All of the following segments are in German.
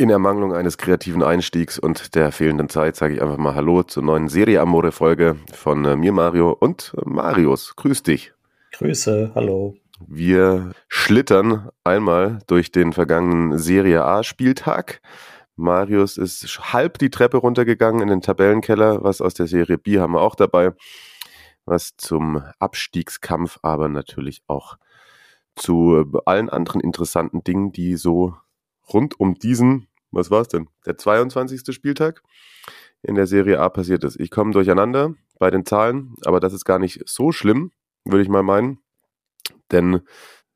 In Ermangelung eines kreativen Einstiegs und der fehlenden Zeit sage ich einfach mal Hallo zur neuen Serie Amore Folge von äh, mir Mario und äh, Marius. Grüß dich. Grüße, hallo. Wir schlittern einmal durch den vergangenen Serie A Spieltag. Marius ist halb die Treppe runtergegangen in den Tabellenkeller. Was aus der Serie B haben wir auch dabei. Was zum Abstiegskampf, aber natürlich auch zu allen anderen interessanten Dingen, die so rund um diesen, was war es denn, der 22. Spieltag in der Serie A passiert ist. Ich komme durcheinander bei den Zahlen, aber das ist gar nicht so schlimm, würde ich mal meinen, denn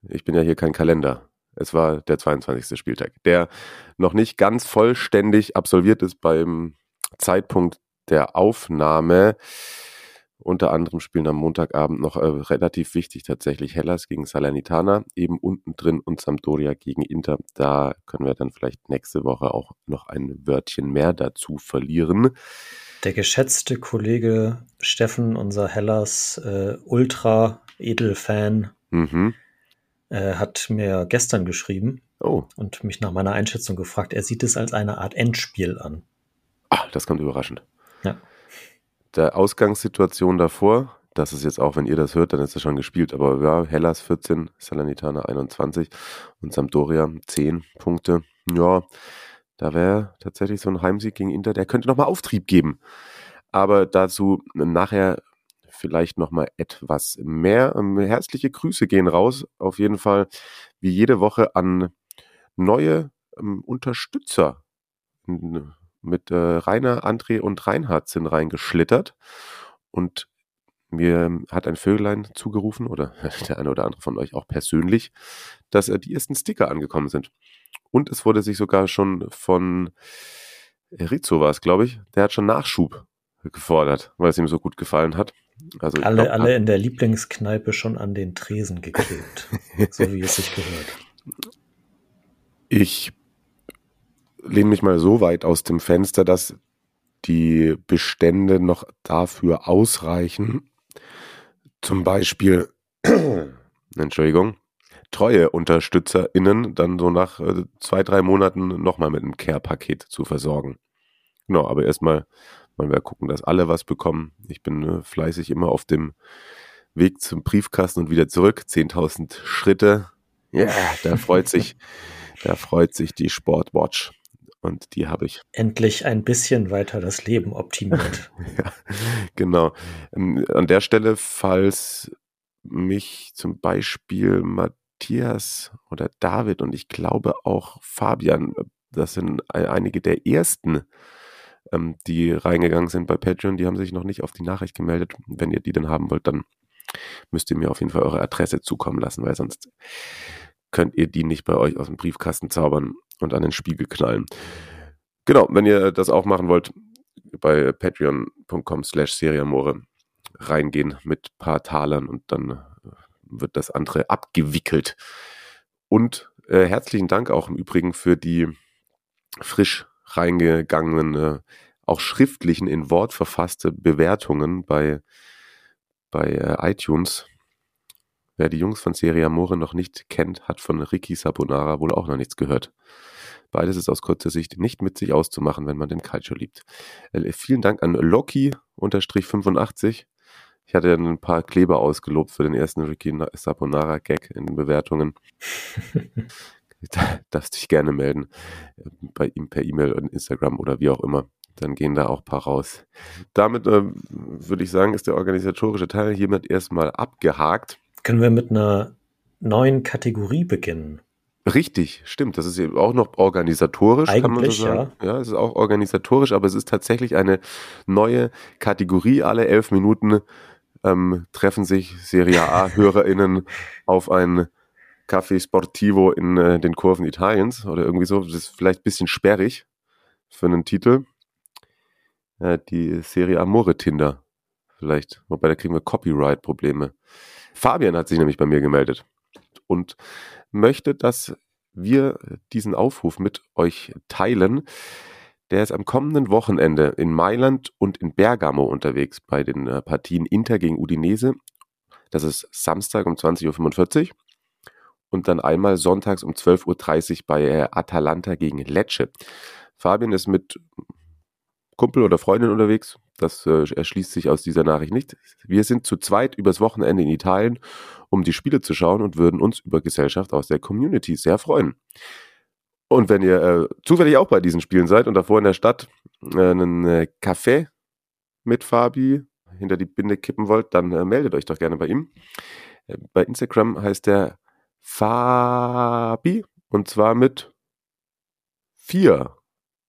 ich bin ja hier kein Kalender. Es war der 22. Spieltag, der noch nicht ganz vollständig absolviert ist beim Zeitpunkt der Aufnahme. Unter anderem spielen am Montagabend noch äh, relativ wichtig tatsächlich Hellas gegen Salernitana, eben unten drin und Sampdoria gegen Inter. Da können wir dann vielleicht nächste Woche auch noch ein Wörtchen mehr dazu verlieren. Der geschätzte Kollege Steffen, unser Hellas äh, Ultra-Edel-Fan, Mhm. äh, hat mir gestern geschrieben Oh, und mich nach meiner Einschätzung gefragt. Er sieht es als eine Art Endspiel an. ah, das kommt überraschend. Ja. Der Ausgangssituation davor, das ist jetzt auch, wenn ihr das hört, dann ist es schon gespielt, aber ja, Hellas 14, Salernitana 21 und Sampdoria 10 Punkte. Ja, da wäre tatsächlich so ein Heimsieg gegen Inter, der könnte nochmal Auftrieb geben. Aber dazu nachher vielleicht nochmal etwas mehr. Ähm, Herzliche Grüße gehen raus, auf jeden Fall wie jede Woche an neue ähm, Unterstützer. Mit äh, Rainer, André und Reinhard sind reingeschlittert und mir hat ein Vögelein zugerufen oder der eine oder andere von euch auch persönlich, dass äh, die ersten Sticker angekommen sind. Und es wurde sich sogar schon von Rizzo war es, glaube ich, der hat schon Nachschub gefordert, weil es ihm so gut gefallen hat. Also Alle, glaub, alle in der Lieblingskneipe schon an den Tresen geklebt. so wie es sich gehört. Ich lehne mich mal so weit aus dem Fenster, dass die Bestände noch dafür ausreichen, zum Beispiel, Entschuldigung, treue UnterstützerInnen dann so nach äh, zwei, drei Monaten nochmal mit einem Care-Paket zu versorgen. Genau, aber erstmal wollen wir gucken, dass alle was bekommen. Ich bin äh, fleißig immer auf dem Weg zum Briefkasten und wieder zurück. 10.000 Schritte. Ja, da freut sich, da freut sich die Sportwatch. Und die habe ich. Endlich ein bisschen weiter das Leben optimiert. Ja, genau. Ähm, An der Stelle, falls mich zum Beispiel Matthias oder David und ich glaube auch Fabian, das sind ein- einige der ersten, ähm, die reingegangen sind bei Patreon, die haben sich noch nicht auf die Nachricht gemeldet. Wenn ihr die dann haben wollt, dann müsst ihr mir auf jeden Fall eure Adresse zukommen lassen, weil sonst könnt ihr die nicht bei euch aus dem Briefkasten zaubern und an den Spiegel knallen. Genau, wenn ihr das auch machen wollt, bei patreon.com slash seriamore reingehen mit paar Talern und dann äh, wird das andere abgewickelt. Und äh, herzlichen Dank auch im Übrigen für die frisch reingegangenen, äh, auch schriftlichen, in Wort verfasste Bewertungen bei, bei äh, iTunes. Wer die Jungs von Serie Amore noch nicht kennt, hat von Ricky Sabonara wohl auch noch nichts gehört. Beides ist aus kurzer Sicht nicht mit sich auszumachen, wenn man den Calcio liebt. Äh, vielen Dank an Loki-85. Ich hatte ein paar Kleber ausgelobt für den ersten Ricky Sabonara-Gag in den Bewertungen. Da darfst dich gerne melden äh, bei ihm per E-Mail und Instagram oder wie auch immer. Dann gehen da auch ein paar raus. Damit ähm, würde ich sagen, ist der organisatorische Teil hiermit erstmal abgehakt. Können wir mit einer neuen Kategorie beginnen? Richtig, stimmt. Das ist eben auch noch organisatorisch, kann man Eigentlich, so sagen. Ja. es ist auch organisatorisch, aber es ist tatsächlich eine neue Kategorie. Alle elf Minuten ähm, treffen sich Serie A-HörerInnen auf ein Café Sportivo in äh, den Kurven Italiens oder irgendwie so. Das ist vielleicht ein bisschen sperrig. für einen Titel. Äh, die Serie Amore Tinder. Vielleicht, wobei da kriegen wir Copyright-Probleme. Fabian hat sich nämlich bei mir gemeldet und möchte, dass wir diesen Aufruf mit euch teilen. Der ist am kommenden Wochenende in Mailand und in Bergamo unterwegs bei den äh, Partien Inter gegen Udinese. Das ist Samstag um 20.45 Uhr und dann einmal sonntags um 12.30 Uhr bei äh, Atalanta gegen Lecce. Fabian ist mit Kumpel oder Freundin unterwegs. Das äh, erschließt sich aus dieser Nachricht nicht. Wir sind zu zweit übers Wochenende in Italien, um die Spiele zu schauen und würden uns über Gesellschaft aus der Community sehr freuen. Und wenn ihr äh, zufällig auch bei diesen Spielen seid und davor in der Stadt äh, einen äh, Café mit Fabi hinter die Binde kippen wollt, dann äh, meldet euch doch gerne bei ihm. Äh, bei Instagram heißt der Fabi und zwar mit 4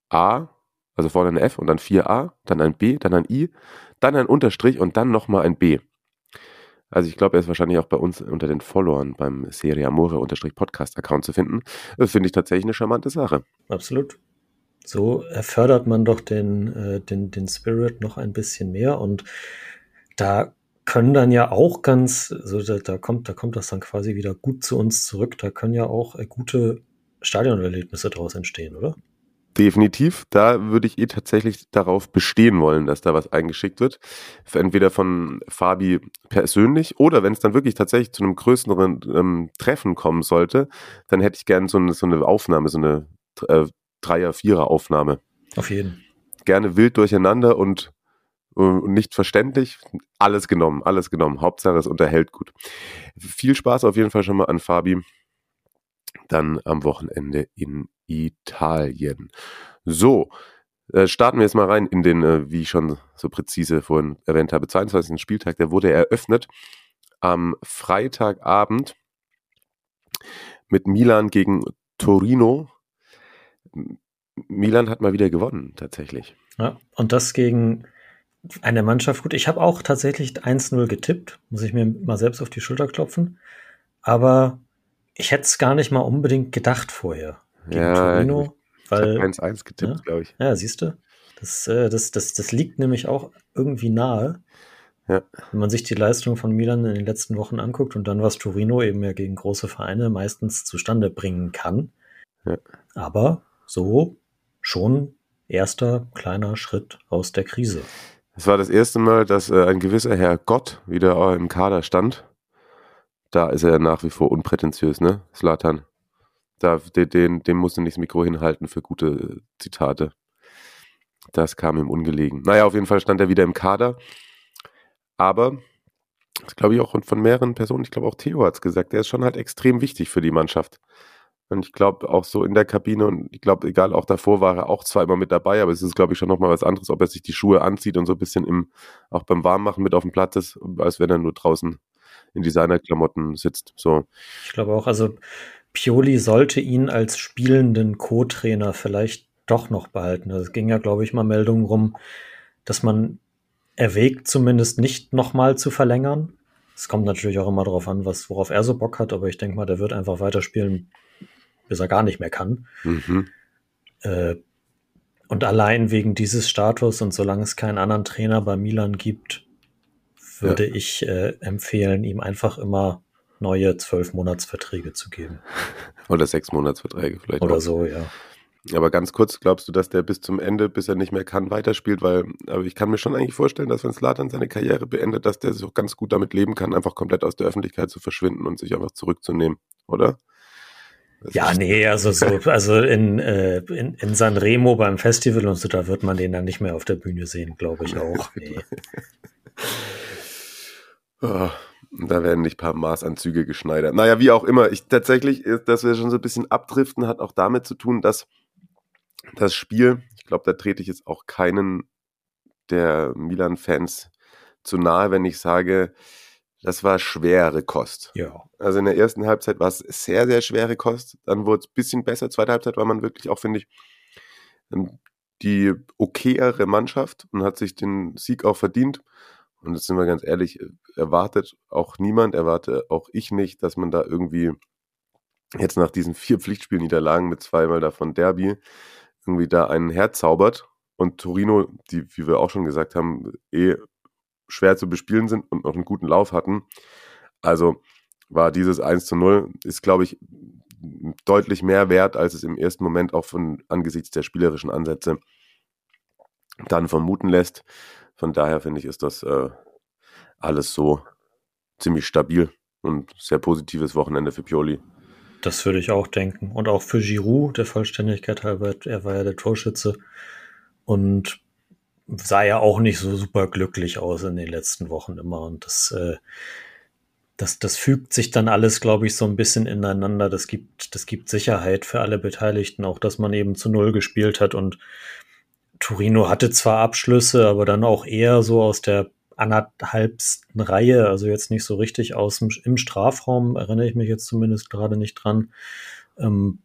A, also vorne ein F und dann 4a, dann ein B, dann ein I, dann ein Unterstrich und dann nochmal ein B. Also ich glaube, er ist wahrscheinlich auch bei uns unter den Followern beim Serie Amore Podcast Account zu finden. Das finde ich tatsächlich eine charmante Sache. Absolut. So fördert man doch den, äh, den, den Spirit noch ein bisschen mehr und da können dann ja auch ganz, also da, da, kommt, da kommt das dann quasi wieder gut zu uns zurück. Da können ja auch äh, gute Stadionerlebnisse daraus entstehen, oder? Definitiv. Da würde ich eh tatsächlich darauf bestehen wollen, dass da was eingeschickt wird. Entweder von Fabi persönlich oder wenn es dann wirklich tatsächlich zu einem größeren ähm, Treffen kommen sollte, dann hätte ich gerne so eine, so eine Aufnahme, so eine äh, Dreier-, Vierer-Aufnahme. Auf jeden. Gerne wild durcheinander und, äh, und nicht verständlich. Alles genommen, alles genommen. Hauptsache es unterhält gut. Viel Spaß auf jeden Fall schon mal an Fabi. Dann am Wochenende in Italien. So, äh, starten wir jetzt mal rein in den, äh, wie ich schon so präzise vorhin erwähnt habe, 22. Spieltag. Der wurde eröffnet am Freitagabend mit Milan gegen Torino. Milan hat mal wieder gewonnen, tatsächlich. Ja, und das gegen eine Mannschaft. Gut, ich habe auch tatsächlich 1-0 getippt, muss ich mir mal selbst auf die Schulter klopfen. Aber ich hätte es gar nicht mal unbedingt gedacht vorher gegen ja, Torino. Weil, 1-1 getippt, ja, glaube ich. Ja, siehst du? Das, äh, das, das, das liegt nämlich auch irgendwie nahe. Ja. Wenn man sich die Leistung von Milan in den letzten Wochen anguckt und dann, was Torino eben ja gegen große Vereine meistens zustande bringen kann. Ja. Aber so schon erster kleiner Schritt aus der Krise. Es war das erste Mal, dass äh, ein gewisser Herr Gott wieder im Kader stand. Da ist er nach wie vor unprätentiös, ne? Slatan. Da, den, den, dem musste nicht das Mikro hinhalten für gute Zitate. Das kam ihm ungelegen. Naja, auf jeden Fall stand er wieder im Kader. Aber, das glaube ich auch von mehreren Personen, ich glaube auch Theo hat es gesagt, der ist schon halt extrem wichtig für die Mannschaft. Und ich glaube auch so in der Kabine und ich glaube, egal, auch davor war er auch zwar immer mit dabei, aber es ist, glaube ich, schon nochmal was anderes, ob er sich die Schuhe anzieht und so ein bisschen im, auch beim Warmmachen mit auf dem Platz ist, als wenn er nur draußen in Designerklamotten sitzt. So. Ich glaube auch, also Pioli sollte ihn als spielenden Co-Trainer vielleicht doch noch behalten. Also es ging ja, glaube ich, mal Meldungen rum, dass man erwägt, zumindest nicht nochmal zu verlängern. Es kommt natürlich auch immer darauf an, was, worauf er so Bock hat, aber ich denke mal, der wird einfach weiterspielen, bis er gar nicht mehr kann. Mhm. Äh, und allein wegen dieses Status und solange es keinen anderen Trainer bei Milan gibt, würde ja. ich äh, empfehlen, ihm einfach immer neue zwölf Monatsverträge zu geben. Oder sechs Monatsverträge vielleicht. Oder auch. so, ja. Aber ganz kurz, glaubst du, dass der bis zum Ende, bis er nicht mehr kann, weiterspielt? Weil, aber ich kann mir schon eigentlich vorstellen, dass wenn Slatan seine Karriere beendet, dass der sich auch ganz gut damit leben kann, einfach komplett aus der Öffentlichkeit zu verschwinden und sich einfach zurückzunehmen, oder? Das ja, nee, also so, also in, äh, in, in Sanremo beim Festival und so, da wird man den dann nicht mehr auf der Bühne sehen, glaube ich auch. Nee. oh, da werden nicht ein paar Maßanzüge geschneidert. Naja, wie auch immer. Ich tatsächlich, dass wir schon so ein bisschen abdriften, hat auch damit zu tun, dass das Spiel, ich glaube, da trete ich jetzt auch keinen der Milan-Fans zu nahe, wenn ich sage, das war schwere Kost. Ja. Also in der ersten Halbzeit war es sehr, sehr schwere Kost. Dann wurde es ein bisschen besser. Zweite Halbzeit war man wirklich auch, finde ich, ähm, die okayere Mannschaft und hat sich den Sieg auch verdient. Und jetzt sind wir ganz ehrlich, äh, erwartet auch niemand, erwarte auch ich nicht, dass man da irgendwie jetzt nach diesen vier Pflichtspielniederlagen mit zweimal davon Derby irgendwie da einen herzaubert und Torino, die, wie wir auch schon gesagt haben, eh schwer zu bespielen sind und noch einen guten Lauf hatten. Also war dieses 1 zu 0, ist, glaube ich, deutlich mehr wert, als es im ersten Moment auch von angesichts der spielerischen Ansätze dann vermuten lässt. Von daher finde ich, ist das äh, alles so ziemlich stabil und sehr positives Wochenende für Pioli. Das würde ich auch denken. Und auch für Giroud, der Vollständigkeit halber, er war ja der Torschütze und sah ja auch nicht so super glücklich aus in den letzten Wochen immer. Und das, äh, das, das fügt sich dann alles, glaube ich, so ein bisschen ineinander. Das gibt, das gibt Sicherheit für alle Beteiligten, auch dass man eben zu Null gespielt hat. Und Torino hatte zwar Abschlüsse, aber dann auch eher so aus der anderthalbsten Reihe, also jetzt nicht so richtig aus dem, im Strafraum, erinnere ich mich jetzt zumindest gerade nicht dran. Ähm,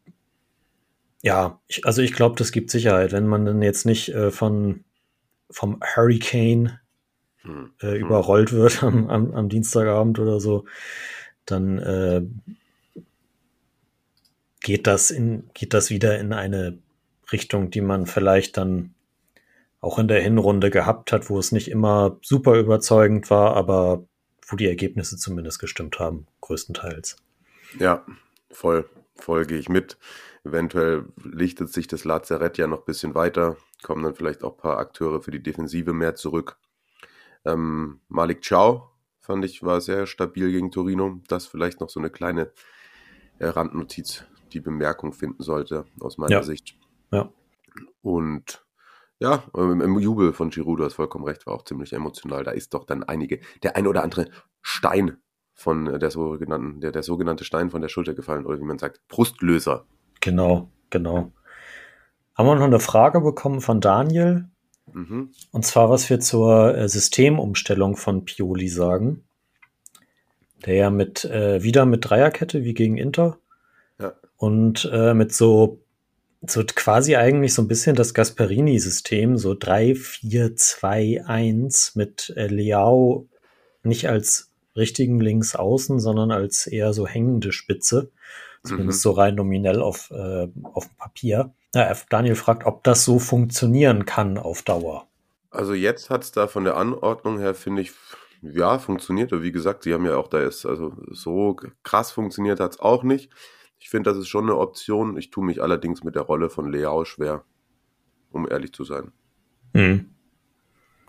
ja, ich, also ich glaube, das gibt Sicherheit, wenn man dann jetzt nicht äh, von vom Hurricane hm. äh, hm. überrollt wird am, am, am, Dienstagabend oder so, dann äh, geht das in, geht das wieder in eine Richtung, die man vielleicht dann auch in der Hinrunde gehabt hat, wo es nicht immer super überzeugend war, aber wo die Ergebnisse zumindest gestimmt haben, größtenteils. Ja, voll, voll gehe ich mit. Eventuell lichtet sich das Lazarett ja noch ein bisschen weiter, kommen dann vielleicht auch ein paar Akteure für die Defensive mehr zurück. Ähm, Malik Chow fand ich war sehr stabil gegen Torino. Das vielleicht noch so eine kleine äh, Randnotiz, die Bemerkung finden sollte, aus meiner ja. Sicht. Ja. Und ja, ähm, im Jubel von Giroud, du hast vollkommen recht, war auch ziemlich emotional. Da ist doch dann einige, der ein oder andere Stein von der sogenannten, der, der sogenannte Stein von der Schulter gefallen, oder wie man sagt, Brustlöser. Genau, genau. Haben wir noch eine Frage bekommen von Daniel? Mhm. Und zwar, was wir zur äh, Systemumstellung von Pioli sagen. Der ja mit, äh, wieder mit Dreierkette wie gegen Inter. Ja. Und äh, mit so so quasi eigentlich so ein bisschen das Gasperini-System, so 3, 4, 2, 1 mit äh, Leao nicht als richtigen Linksaußen, sondern als eher so hängende Spitze. Zumindest mhm. so rein nominell auf, äh, auf dem Papier. Ja, Daniel fragt, ob das so funktionieren kann auf Dauer. Also jetzt hat es da von der Anordnung her, finde ich, ja, funktioniert. Wie gesagt, sie haben ja auch da ist, also so krass funktioniert hat es auch nicht. Ich finde, das ist schon eine Option. Ich tue mich allerdings mit der Rolle von Leao schwer, um ehrlich zu sein. Mhm.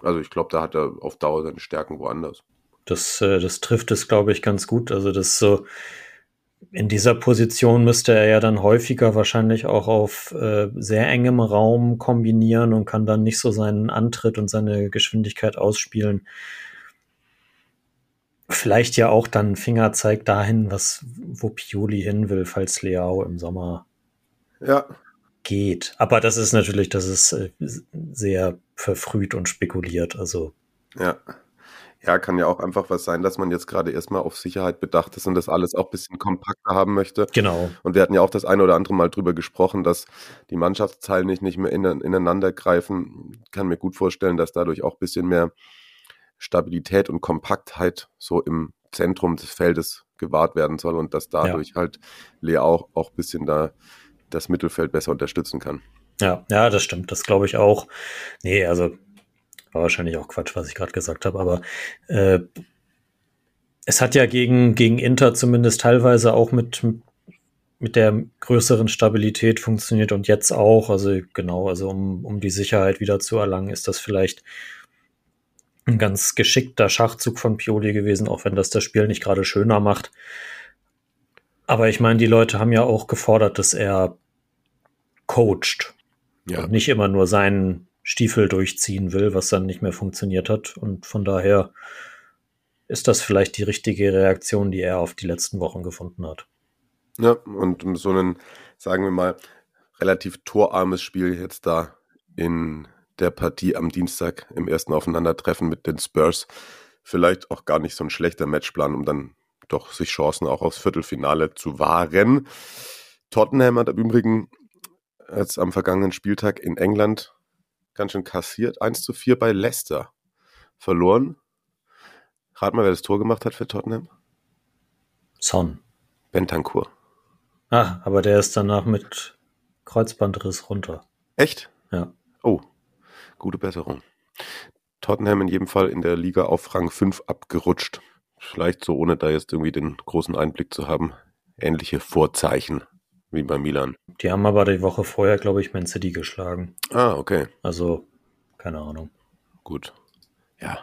Also ich glaube, da hat er auf Dauer seine Stärken woanders. Das, äh, das trifft es, glaube ich, ganz gut. Also das so in dieser Position müsste er ja dann häufiger wahrscheinlich auch auf äh, sehr engem Raum kombinieren und kann dann nicht so seinen Antritt und seine Geschwindigkeit ausspielen vielleicht ja auch dann Fingerzeig dahin, was, wo Pioli hin will, falls Leao im Sommer ja. geht. Aber das ist natürlich, das ist äh, sehr verfrüht und spekuliert. Also. Ja. Ja, kann ja auch einfach was sein, dass man jetzt gerade erstmal auf Sicherheit bedacht ist und das alles auch ein bisschen kompakter haben möchte. Genau. Und wir hatten ja auch das eine oder andere Mal drüber gesprochen, dass die Mannschaftsteile nicht, nicht mehr ineinander greifen. Ich kann mir gut vorstellen, dass dadurch auch ein bisschen mehr Stabilität und Kompaktheit so im Zentrum des Feldes gewahrt werden soll und dass dadurch ja. halt Lea auch, auch ein bisschen da das Mittelfeld besser unterstützen kann. Ja, ja, das stimmt. Das glaube ich auch. Nee, also war wahrscheinlich auch Quatsch, was ich gerade gesagt habe, aber äh, es hat ja gegen, gegen Inter zumindest teilweise auch mit, mit der größeren Stabilität funktioniert und jetzt auch. Also genau, also um, um die Sicherheit wieder zu erlangen, ist das vielleicht ein ganz geschickter Schachzug von Pioli gewesen, auch wenn das das Spiel nicht gerade schöner macht. Aber ich meine, die Leute haben ja auch gefordert, dass er coacht ja. und nicht immer nur seinen Stiefel durchziehen will, was dann nicht mehr funktioniert hat. Und von daher ist das vielleicht die richtige Reaktion, die er auf die letzten Wochen gefunden hat. Ja, und so ein, sagen wir mal, relativ torarmes Spiel jetzt da in der Partie am Dienstag im ersten Aufeinandertreffen mit den Spurs vielleicht auch gar nicht so ein schlechter Matchplan, um dann doch sich Chancen auch aufs Viertelfinale zu wahren. Tottenham hat im Übrigen jetzt am vergangenen Spieltag in England ganz schön kassiert. 1 zu 4 bei Leicester verloren. Rat mal, wer das Tor gemacht hat für Tottenham? Son. Bentancur. Ah, aber der ist danach mit Kreuzbandriss runter. Echt? Ja. Oh, gute Besserung. Tottenham in jedem Fall in der Liga auf Rang 5 abgerutscht. Vielleicht so, ohne da jetzt irgendwie den großen Einblick zu haben. Ähnliche Vorzeichen wie bei Milan. Die haben aber die Woche vorher, glaube ich, Man City geschlagen. Ah, okay. Also, keine Ahnung. Gut. Ja,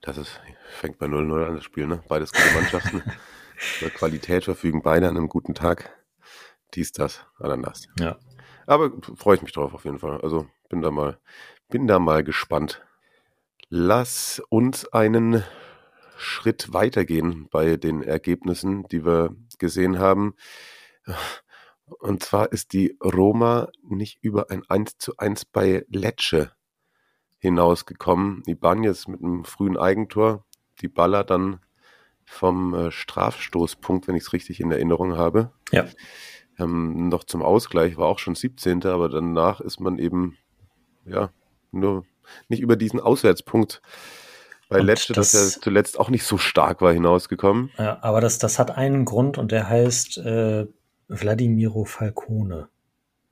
das ist, fängt bei 0-0 an das Spiel, ne? Beides gute Mannschaften. Über Qualität verfügen beide an einem guten Tag. Dies, das, Ananas. Ja. Aber freue ich mich drauf auf jeden Fall. Also bin da mal, bin da mal gespannt. Lass uns einen Schritt weitergehen bei den Ergebnissen, die wir gesehen haben. Und zwar ist die Roma nicht über ein 1 zu 1 bei Lecce hinausgekommen. Ibanez mit einem frühen Eigentor, die Baller dann vom äh, Strafstoßpunkt, wenn ich es richtig in Erinnerung habe. Ja. Ähm, noch zum Ausgleich war auch schon 17. Aber danach ist man eben, ja, nur nicht über diesen Auswärtspunkt bei Lecce, das, das- ja zuletzt auch nicht so stark war, hinausgekommen. Ja, aber das, das hat einen Grund und der heißt äh, Vladimiro Falcone.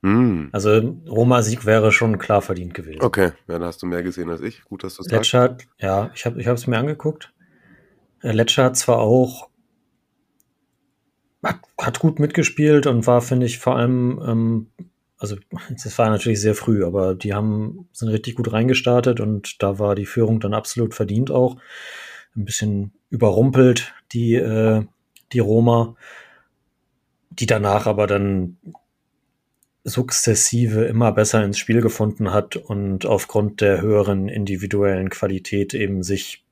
Hm. Also Roma-Sieg wäre schon klar verdient gewesen. Okay, ja, da hast du mehr gesehen als ich. Gut, dass du sagst. Lecce hat, ja, ich habe ich es mir angeguckt. Äh, Lecce hat zwar auch hat, hat gut mitgespielt und war, finde ich, vor allem, ähm, also das war natürlich sehr früh, aber die haben sind richtig gut reingestartet und da war die Führung dann absolut verdient auch. Ein bisschen überrumpelt, die, äh, die Roma, die danach aber dann sukzessive immer besser ins Spiel gefunden hat und aufgrund der höheren individuellen Qualität eben sich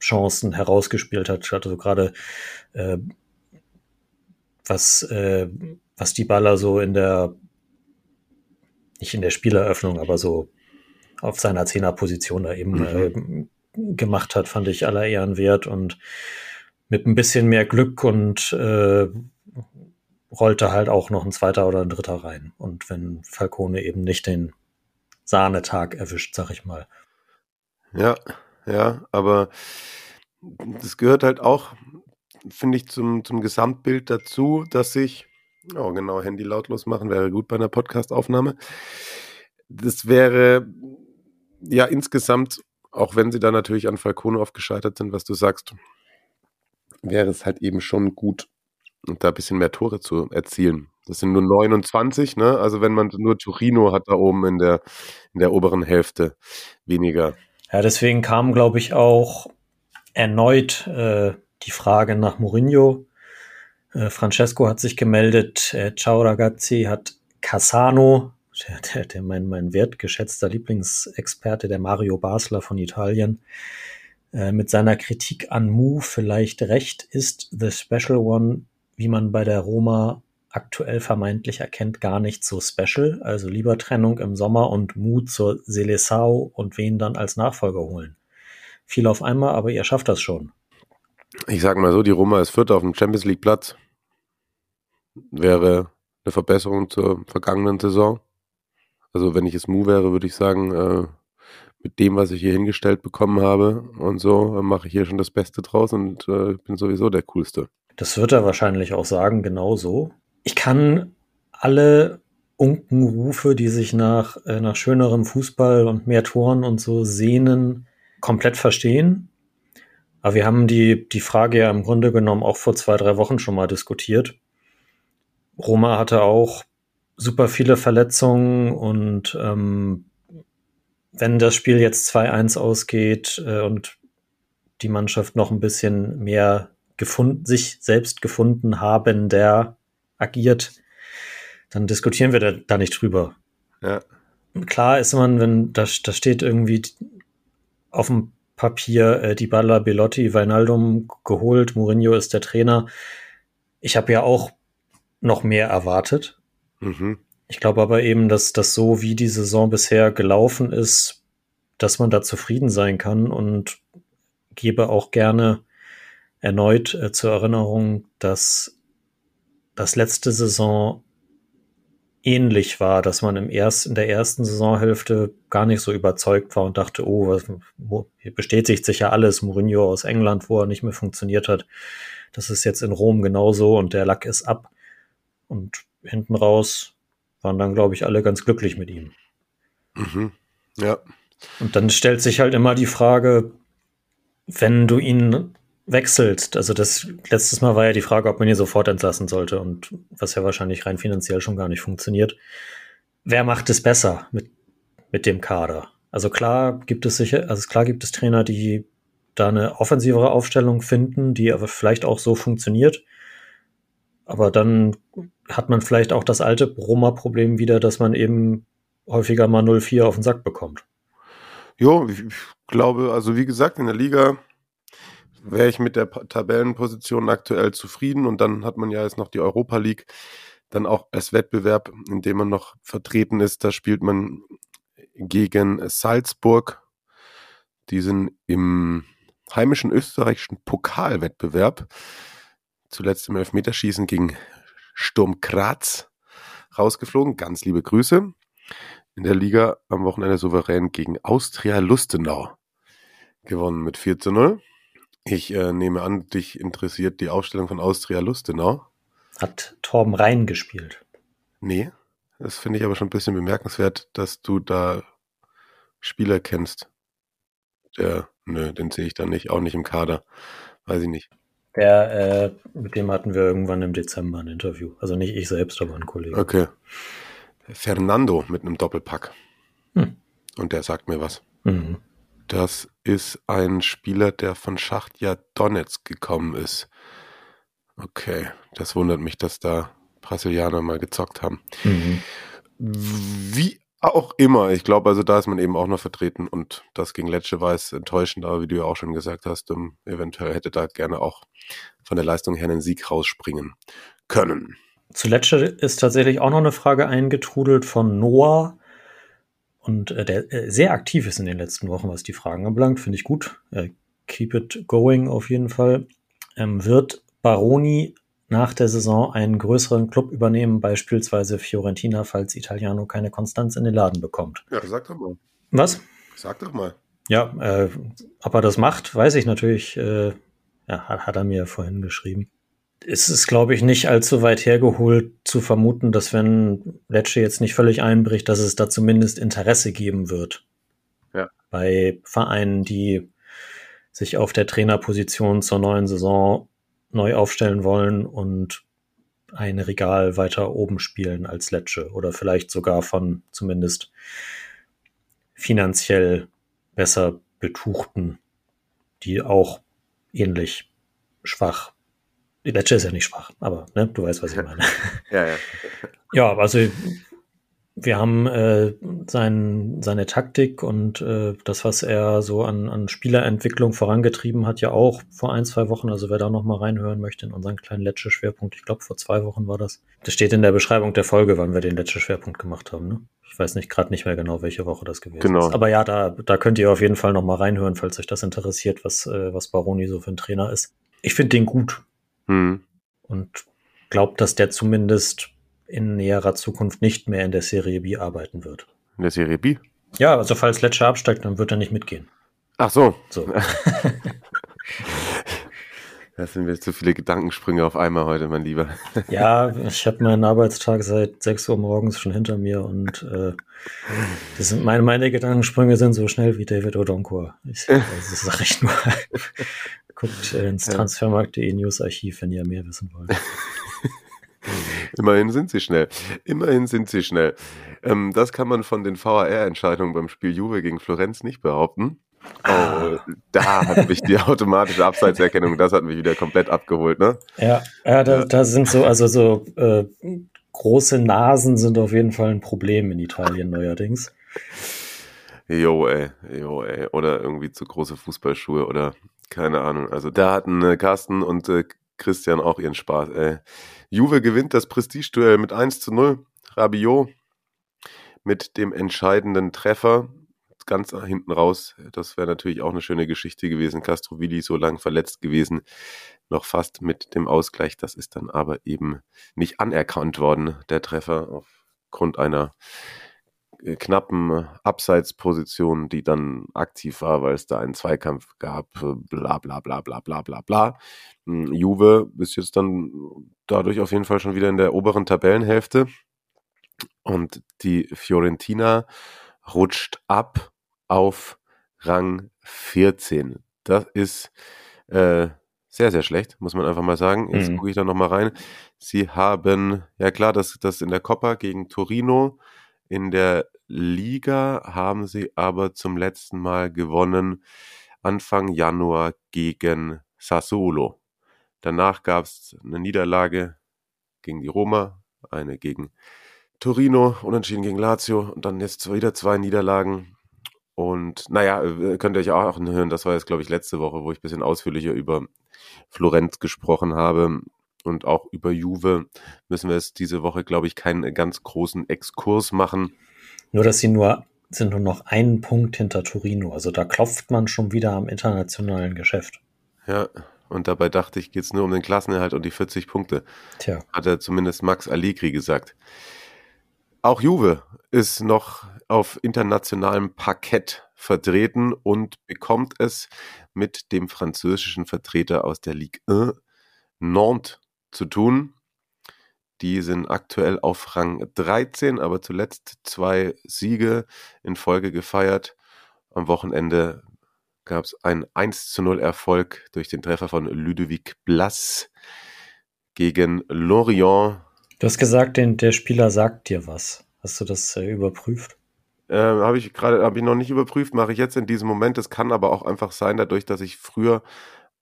Chancen herausgespielt hat. Also gerade äh, was, äh, was die Baller so in der, nicht in der Spieleröffnung, aber so auf seiner Zehnerposition da eben äh, gemacht hat, fand ich aller Ehren wert und mit ein bisschen mehr Glück und äh, rollte halt auch noch ein zweiter oder ein dritter rein. Und wenn Falcone eben nicht den Sahnetag erwischt, sag ich mal. Ja, ja, aber das gehört halt auch, finde ich, zum, zum Gesamtbild dazu, dass ich, oh genau, Handy lautlos machen wäre gut bei einer Podcastaufnahme. Das wäre ja insgesamt, auch wenn sie da natürlich an Falcone oft gescheitert sind, was du sagst, wäre es halt eben schon gut, da ein bisschen mehr Tore zu erzielen. Das sind nur 29, ne? Also wenn man nur Torino hat da oben in der, in der oberen Hälfte weniger. Ja, deswegen kam, glaube ich, auch erneut äh, die Frage nach Mourinho. Äh, Francesco hat sich gemeldet, äh, Ciao ragazzi hat Cassano, der, der, der mein, mein wertgeschätzter Lieblingsexperte, der Mario Basler von Italien, äh, mit seiner Kritik an Mu vielleicht recht ist, The Special One, wie man bei der Roma aktuell vermeintlich erkennt, gar nicht so special. Also lieber Trennung im Sommer und Mut zur Seleção und wen dann als Nachfolger holen. Viel auf einmal, aber ihr schafft das schon. Ich sag mal so, die Roma ist Vierter auf dem Champions League Platz. Wäre eine Verbesserung zur vergangenen Saison. Also wenn ich es Mu wäre, würde ich sagen, äh, mit dem, was ich hier hingestellt bekommen habe und so, äh, mache ich hier schon das Beste draus und äh, bin sowieso der Coolste. Das wird er wahrscheinlich auch sagen, genau so. Ich kann alle Unkenrufe, die sich nach, äh, nach schönerem Fußball und mehr Toren und so sehnen, komplett verstehen. Aber wir haben die, die Frage ja im Grunde genommen auch vor zwei, drei Wochen schon mal diskutiert. Roma hatte auch super viele Verletzungen und ähm, wenn das Spiel jetzt 2-1 ausgeht äh, und die Mannschaft noch ein bisschen mehr gefunden, sich selbst gefunden haben, der agiert, dann diskutieren wir da, da nicht drüber. Ja. Klar ist man, wenn da, da steht irgendwie auf dem Papier äh, die Balla Belotti, Weinaldum geholt, Mourinho ist der Trainer. Ich habe ja auch noch mehr erwartet. Mhm. Ich glaube aber eben, dass das so wie die Saison bisher gelaufen ist, dass man da zufrieden sein kann und gebe auch gerne erneut äh, zur Erinnerung, dass das letzte Saison ähnlich war, dass man im erst, in der ersten Saisonhälfte gar nicht so überzeugt war und dachte, oh, was, hier bestätigt sich ja alles, Mourinho aus England, wo er nicht mehr funktioniert hat. Das ist jetzt in Rom genauso und der Lack ist ab. Und hinten raus waren dann, glaube ich, alle ganz glücklich mit ihm. Mhm. Ja. Und dann stellt sich halt immer die Frage, wenn du ihn wechselst, also das letztes Mal war ja die Frage, ob man ihn sofort entlassen sollte und was ja wahrscheinlich rein finanziell schon gar nicht funktioniert. Wer macht es besser mit, mit dem Kader? Also klar gibt es sicher, also klar gibt es Trainer, die da eine offensivere Aufstellung finden, die aber vielleicht auch so funktioniert. Aber dann hat man vielleicht auch das alte Roma-Problem wieder, dass man eben häufiger mal 0-4 auf den Sack bekommt. Jo, ich glaube, also wie gesagt, in der Liga wäre ich mit der Tabellenposition aktuell zufrieden und dann hat man ja jetzt noch die Europa League, dann auch als Wettbewerb, in dem man noch vertreten ist. Da spielt man gegen Salzburg. Die sind im heimischen österreichischen Pokalwettbewerb zuletzt im Elfmeterschießen gegen Sturm Graz rausgeflogen. Ganz liebe Grüße. In der Liga am Wochenende souverän gegen Austria Lustenau gewonnen mit 4 zu 0. Ich äh, nehme an, dich interessiert die Aufstellung von Austria Lustenau. Hat Torben Rhein gespielt? Nee, das finde ich aber schon ein bisschen bemerkenswert, dass du da Spieler kennst. Der, nö, den sehe ich da nicht, auch nicht im Kader. Weiß ich nicht. Der, äh, mit dem hatten wir irgendwann im Dezember ein Interview. Also nicht ich selbst, aber ein Kollege. Okay. Fernando mit einem Doppelpack. Hm. Und der sagt mir was. Mhm. Das ist ein Spieler, der von Schachtja Donetsk gekommen ist. Okay, das wundert mich, dass da Brasilianer mal gezockt haben. Mhm. Wie auch immer, ich glaube, also da ist man eben auch noch vertreten und das gegen Lecce es enttäuschend, aber wie du ja auch schon gesagt hast, um, eventuell hätte da gerne auch von der Leistung her einen Sieg rausspringen können. Zu Lecce ist tatsächlich auch noch eine Frage eingetrudelt von Noah und äh, der äh, sehr aktiv ist in den letzten Wochen, was die Fragen anbelangt, finde ich gut. Äh, keep it going auf jeden Fall. Ähm, wird Baroni nach der Saison einen größeren Club übernehmen, beispielsweise Fiorentina, falls Italiano keine Konstanz in den Laden bekommt. Ja, sag doch mal. Was? Sag doch mal. Ja, äh, ob er das macht, weiß ich natürlich. Äh, ja, hat, hat er mir vorhin geschrieben. Es ist, glaube ich, nicht allzu weit hergeholt zu vermuten, dass wenn Lecce jetzt nicht völlig einbricht, dass es da zumindest Interesse geben wird. Ja. Bei Vereinen, die sich auf der Trainerposition zur neuen Saison neu aufstellen wollen und ein Regal weiter oben spielen als Lecce oder vielleicht sogar von zumindest finanziell besser betuchten, die auch ähnlich schwach. Die Lecce ist ja nicht schwach, aber ne, du weißt, was ich meine. Ja, ja. Ja, also wir haben äh, sein, seine Taktik und äh, das, was er so an, an Spielerentwicklung vorangetrieben hat, ja auch vor ein, zwei Wochen. Also wer da noch mal reinhören möchte in unseren kleinen Lecce-Schwerpunkt, ich glaube vor zwei Wochen war das. Das steht in der Beschreibung der Folge, wann wir den Lecce-Schwerpunkt gemacht haben. Ne? Ich weiß nicht gerade nicht mehr genau, welche Woche das gewesen genau. ist. Aber ja, da, da könnt ihr auf jeden Fall noch mal reinhören, falls euch das interessiert, was, äh, was Baroni so für ein Trainer ist. Ich finde den gut. Hm. Und glaubt, dass der zumindest in näherer Zukunft nicht mehr in der Serie B arbeiten wird. In der Serie B? Ja, also falls Lecce absteigt, dann wird er nicht mitgehen. Ach so. So. Das sind mir zu viele Gedankensprünge auf einmal heute, mein Lieber. Ja, ich habe meinen Arbeitstag seit 6 Uhr morgens schon hinter mir und äh, das sind meine, meine Gedankensprünge sind so schnell wie David Odonkor. Ich, also das sage ich nur. Guckt äh, ins Transfermarkt.de News-Archiv, wenn ihr mehr wissen wollt. Immerhin sind sie schnell. Immerhin sind sie schnell. Ähm, das kann man von den VAR-Entscheidungen beim Spiel Juve gegen Florenz nicht behaupten. Oh, da hat mich die automatische Abseitserkennung, das hat mich wieder komplett abgeholt, ne? Ja, ja, da, da sind so, also so äh, große Nasen sind auf jeden Fall ein Problem in Italien neuerdings. Jo, ey, jo, ey. Oder irgendwie zu große Fußballschuhe oder keine Ahnung. Also da hatten äh, Carsten und äh, Christian auch ihren Spaß, ey. Juve gewinnt das Prestigeduell mit 1 zu 0. Rabiot mit dem entscheidenden Treffer ganz hinten raus. Das wäre natürlich auch eine schöne Geschichte gewesen. Castrovilli so lang verletzt gewesen, noch fast mit dem Ausgleich. Das ist dann aber eben nicht anerkannt worden, der Treffer, aufgrund einer knappen Abseitsposition, die dann aktiv war, weil es da einen Zweikampf gab, bla bla bla bla bla bla bla. Hm, Juve ist jetzt dann dadurch auf jeden Fall schon wieder in der oberen Tabellenhälfte. Und die Fiorentina rutscht ab auf Rang 14. Das ist äh, sehr, sehr schlecht, muss man einfach mal sagen. Jetzt Mhm. gucke ich da nochmal rein. Sie haben, ja klar, das, das in der Coppa gegen Torino. In der Liga haben sie aber zum letzten Mal gewonnen Anfang Januar gegen Sassuolo. Danach gab es eine Niederlage gegen die Roma, eine gegen Torino, unentschieden gegen Lazio und dann jetzt wieder zwei Niederlagen. Und naja, äh, könnt ihr euch auch hören, das war jetzt, glaube ich, letzte Woche, wo ich ein bisschen ausführlicher über Florenz gesprochen habe und auch über Juve. Müssen wir jetzt diese Woche, glaube ich, keinen ganz großen Exkurs machen. Nur, dass sie nur sind nur noch einen Punkt hinter Torino. Also da klopft man schon wieder am internationalen Geschäft. Ja, und dabei dachte ich, geht es nur um den Klassenerhalt und die 40 Punkte. Tja, hat er zumindest Max Allegri gesagt. Auch Juve ist noch auf internationalem Parkett vertreten und bekommt es mit dem französischen Vertreter aus der Ligue 1 Nantes zu tun. Die sind aktuell auf Rang 13, aber zuletzt zwei Siege in Folge gefeiert. Am Wochenende gab es einen 1 zu 0 Erfolg durch den Treffer von Ludovic Blas gegen Lorient. du hast gesagt, den, der Spieler sagt dir was. Hast du das äh, überprüft? Äh, habe ich gerade, habe ich noch nicht überprüft, mache ich jetzt in diesem Moment. Es kann aber auch einfach sein, dadurch, dass ich früher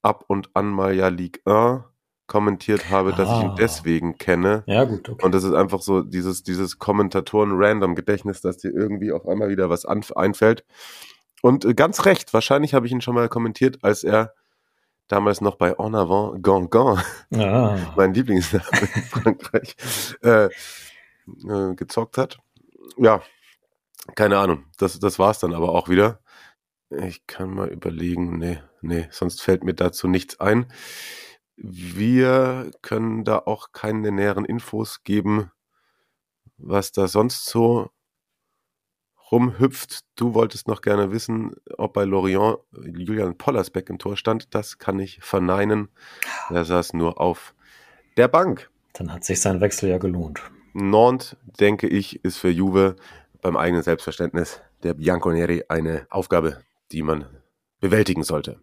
ab und an mal ja Ligue 1 kommentiert habe, dass ich ihn Ah. deswegen kenne. Ja, gut, okay. Und das ist einfach so dieses, dieses Kommentatoren-Random-Gedächtnis, dass dir irgendwie auf einmal wieder was einfällt. Und äh, ganz recht, wahrscheinlich habe ich ihn schon mal kommentiert, als er damals noch bei En Avant Gangan, ah, mein Lieblingsname in Frankreich, äh, äh, gezockt hat. Ja, keine Ahnung. Das, das war's dann aber auch wieder. Ich kann mal überlegen. Nee, nee, sonst fällt mir dazu nichts ein. Wir können da auch keine näheren Infos geben, was da sonst so rumhüpft. Du wolltest noch gerne wissen, ob bei Lorient Julian Pollersbeck im Tor stand. Das kann ich verneinen. Er saß nur auf der Bank. dann hat sich sein Wechsel ja gelohnt. Nantes, denke ich, ist für Juve beim eigenen Selbstverständnis der Bianconeri eine Aufgabe, die man bewältigen sollte.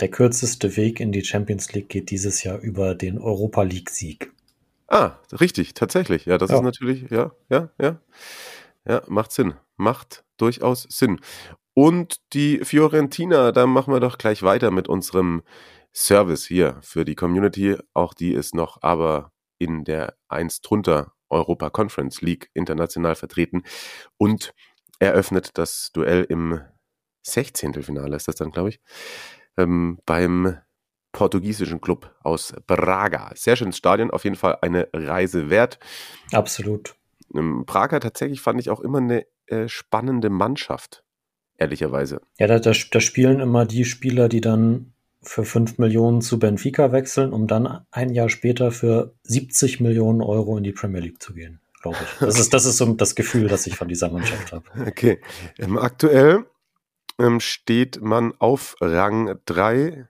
Der kürzeste Weg in die Champions League geht dieses Jahr über den Europa League-Sieg. Ah, richtig, tatsächlich. Ja, das Ja. ist natürlich, ja, ja, ja. Ja, macht Sinn. Macht durchaus Sinn. Und die Fiorentina, da machen wir doch gleich weiter mit unserem Service hier für die Community. Auch die ist noch aber in der 1 drunter Europa Conference League international vertreten und eröffnet das Duell im 16. Finale, ist das dann, glaube ich, ähm, beim portugiesischen Club aus Braga. Sehr schönes Stadion, auf jeden Fall eine Reise wert. Absolut. Ähm, Prager tatsächlich fand ich auch immer eine äh, spannende Mannschaft, ehrlicherweise. Ja, da, da, da spielen immer die Spieler, die dann für 5 Millionen zu Benfica wechseln, um dann ein Jahr später für 70 Millionen Euro in die Premier League zu gehen, glaube ich. Das ist, das ist so das Gefühl, das ich von dieser Mannschaft habe. Okay. Ähm, aktuell ähm, steht man auf Rang 3,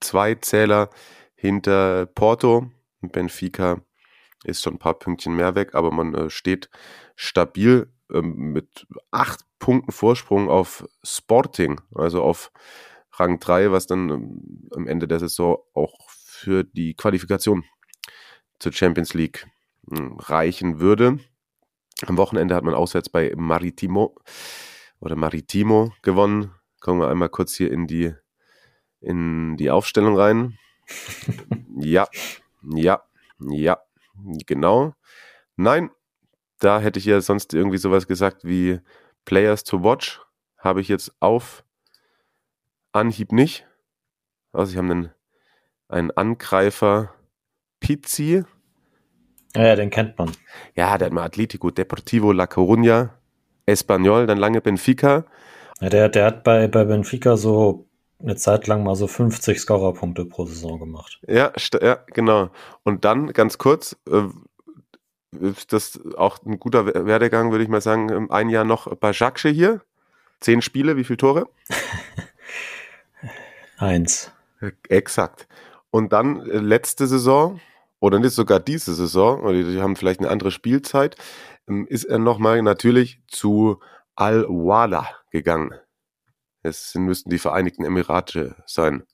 zwei Zähler hinter Porto. Benfica ist schon ein paar Pünktchen mehr weg, aber man äh, steht stabil ähm, mit acht Punkten Vorsprung auf Sporting, also auf Rang 3, was dann ähm, am Ende der Saison auch für die Qualifikation zur Champions League mh, reichen würde. Am Wochenende hat man auswärts bei Maritimo oder Maritimo gewonnen. Kommen wir einmal kurz hier in die, in die Aufstellung rein. ja, ja, ja, genau. Nein, da hätte ich ja sonst irgendwie sowas gesagt wie Players to Watch. Habe ich jetzt auf Anhieb nicht. Also ich habe einen, einen Angreifer Pizzi. Ja, ja, den kennt man. Ja, der hat mal Atletico, Deportivo La Coruña, Espanyol, dann lange Benfica. Ja, der, der hat bei, bei Benfica so eine Zeit lang mal so 50 Scorerpunkte pro Saison gemacht. Ja, ja, genau. Und dann ganz kurz, äh, ist das auch ein guter We- Werdegang, würde ich mal sagen, ähm, ein Jahr noch bei Jacques hier. Zehn Spiele, wie viele Tore? Eins. Exakt. Und dann äh, letzte Saison, oder nicht sogar diese Saison, oder die haben vielleicht eine andere Spielzeit, ist er nochmal natürlich zu Al-Wala gegangen. Es müssten die Vereinigten Emirate sein.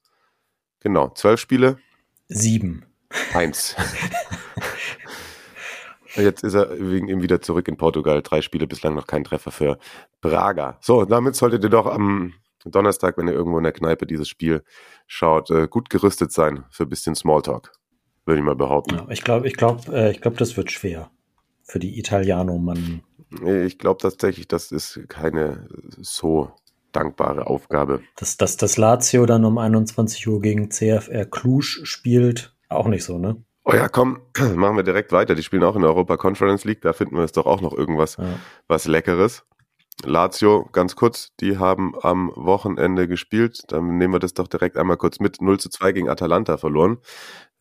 Genau, zwölf Spiele. Sieben. Eins. Jetzt ist er wegen ihm wieder zurück in Portugal. Drei Spiele bislang noch kein Treffer für Braga. So, damit solltet ihr doch am Donnerstag, wenn ihr irgendwo in der Kneipe dieses Spiel schaut, äh, gut gerüstet sein für ein bisschen Smalltalk. Würde ich mal behaupten. Ja, ich glaube, ich glaube, äh, ich glaube, das wird schwer für die Italiano-Mann. Ich glaube tatsächlich, das ist keine so dankbare Aufgabe. Dass, dass das Lazio dann um 21 Uhr gegen CFR Cluj spielt, auch nicht so, ne? Oh ja, komm, machen wir direkt weiter. Die spielen auch in der Europa Conference League. Da finden wir es doch auch noch irgendwas, Ja. was Leckeres. Lazio, ganz kurz, die haben am Wochenende gespielt. Dann nehmen wir das doch direkt einmal kurz mit. 0 zu 2 gegen Atalanta verloren.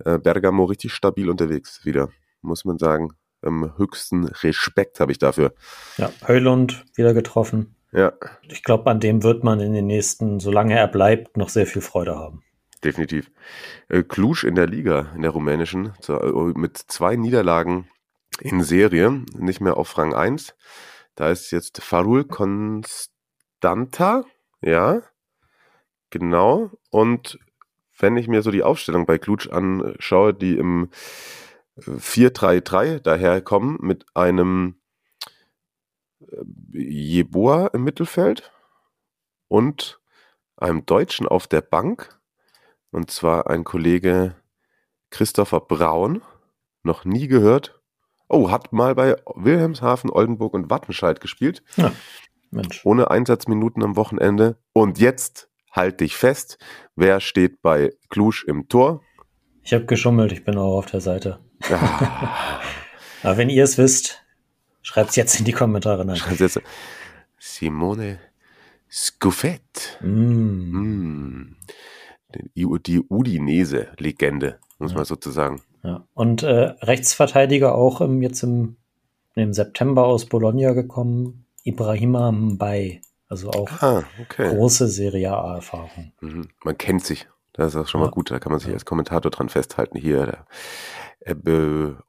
Äh, Bergamo richtig stabil unterwegs wieder, muss man sagen. Ähm, höchsten Respekt habe ich dafür. Ja, Höllund wieder getroffen. Ja, Ich glaube, an dem wird man in den nächsten, solange er bleibt, noch sehr viel Freude haben. definitiv. Äh, Cluj in der Liga, in der rumänischen, zu, äh, mit zwei Niederlagen in Serie, nicht mehr auf Rang 1. Da ist jetzt Farul Constanta, ja, genau. Und wenn ich mir so die Aufstellung bei Cluj anschaue, die im 4-3-3 daherkommen mit einem äh, Jeboa im Mittelfeld und einem Deutschen auf der Bank. Und zwar ein Kollege Christopher Braun, noch nie gehört. Oh, hat mal bei Wilhelmshaven, Oldenburg und Wattenscheid gespielt, Mensch. ohne Einsatzminuten am Wochenende. Und jetzt halt dich fest, wer steht bei Cluj im Tor? Ich habe geschummelt, ich bin auch auf der Seite. Ah, Aber wenn ihr es wisst, schreibt es jetzt in die Kommentare rein. Simone Scuffet. Mm. Hm. Die, die Udinese-Legende, muss Ja. man sozusagen. Ja. Und äh, Rechtsverteidiger auch im, jetzt im, im September aus Bologna gekommen, Ibrahima Mbai. Also auch Ah, okay. große Serie A-Erfahrung. Mhm. Man kennt sich. Das ist auch schon mal gut. Da kann man sich als Kommentator dran festhalten. Hier. Äh,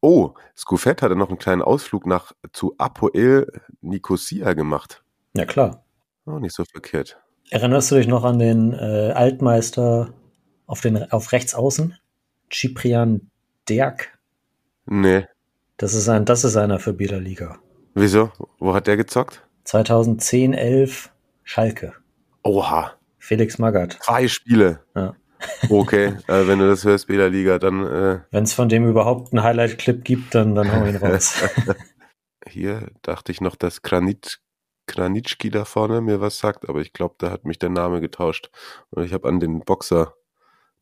oh, Scuffet hatte noch einen kleinen Ausflug nach zu Apoel Nicosia gemacht. Ja, klar. Oh, nicht so verkehrt. Erinnerst du dich noch an den äh, Altmeister auf, den, auf rechts außen? Ciprian Derk. Nee. Das ist, ein, das ist einer für Bieler Liga. Wieso? Wo hat der gezockt? 2010, 11 Schalke. Oha. Felix Magath. Drei Spiele. Ja. Okay, äh, wenn du das hörst, Bela Liga, dann äh, Wenn es von dem überhaupt einen Highlight-Clip gibt, dann, dann hau ihn raus. hier dachte ich noch, dass Granit, Granitschki da vorne mir was sagt, aber ich glaube, da hat mich der Name getauscht. Und ich habe an den Boxer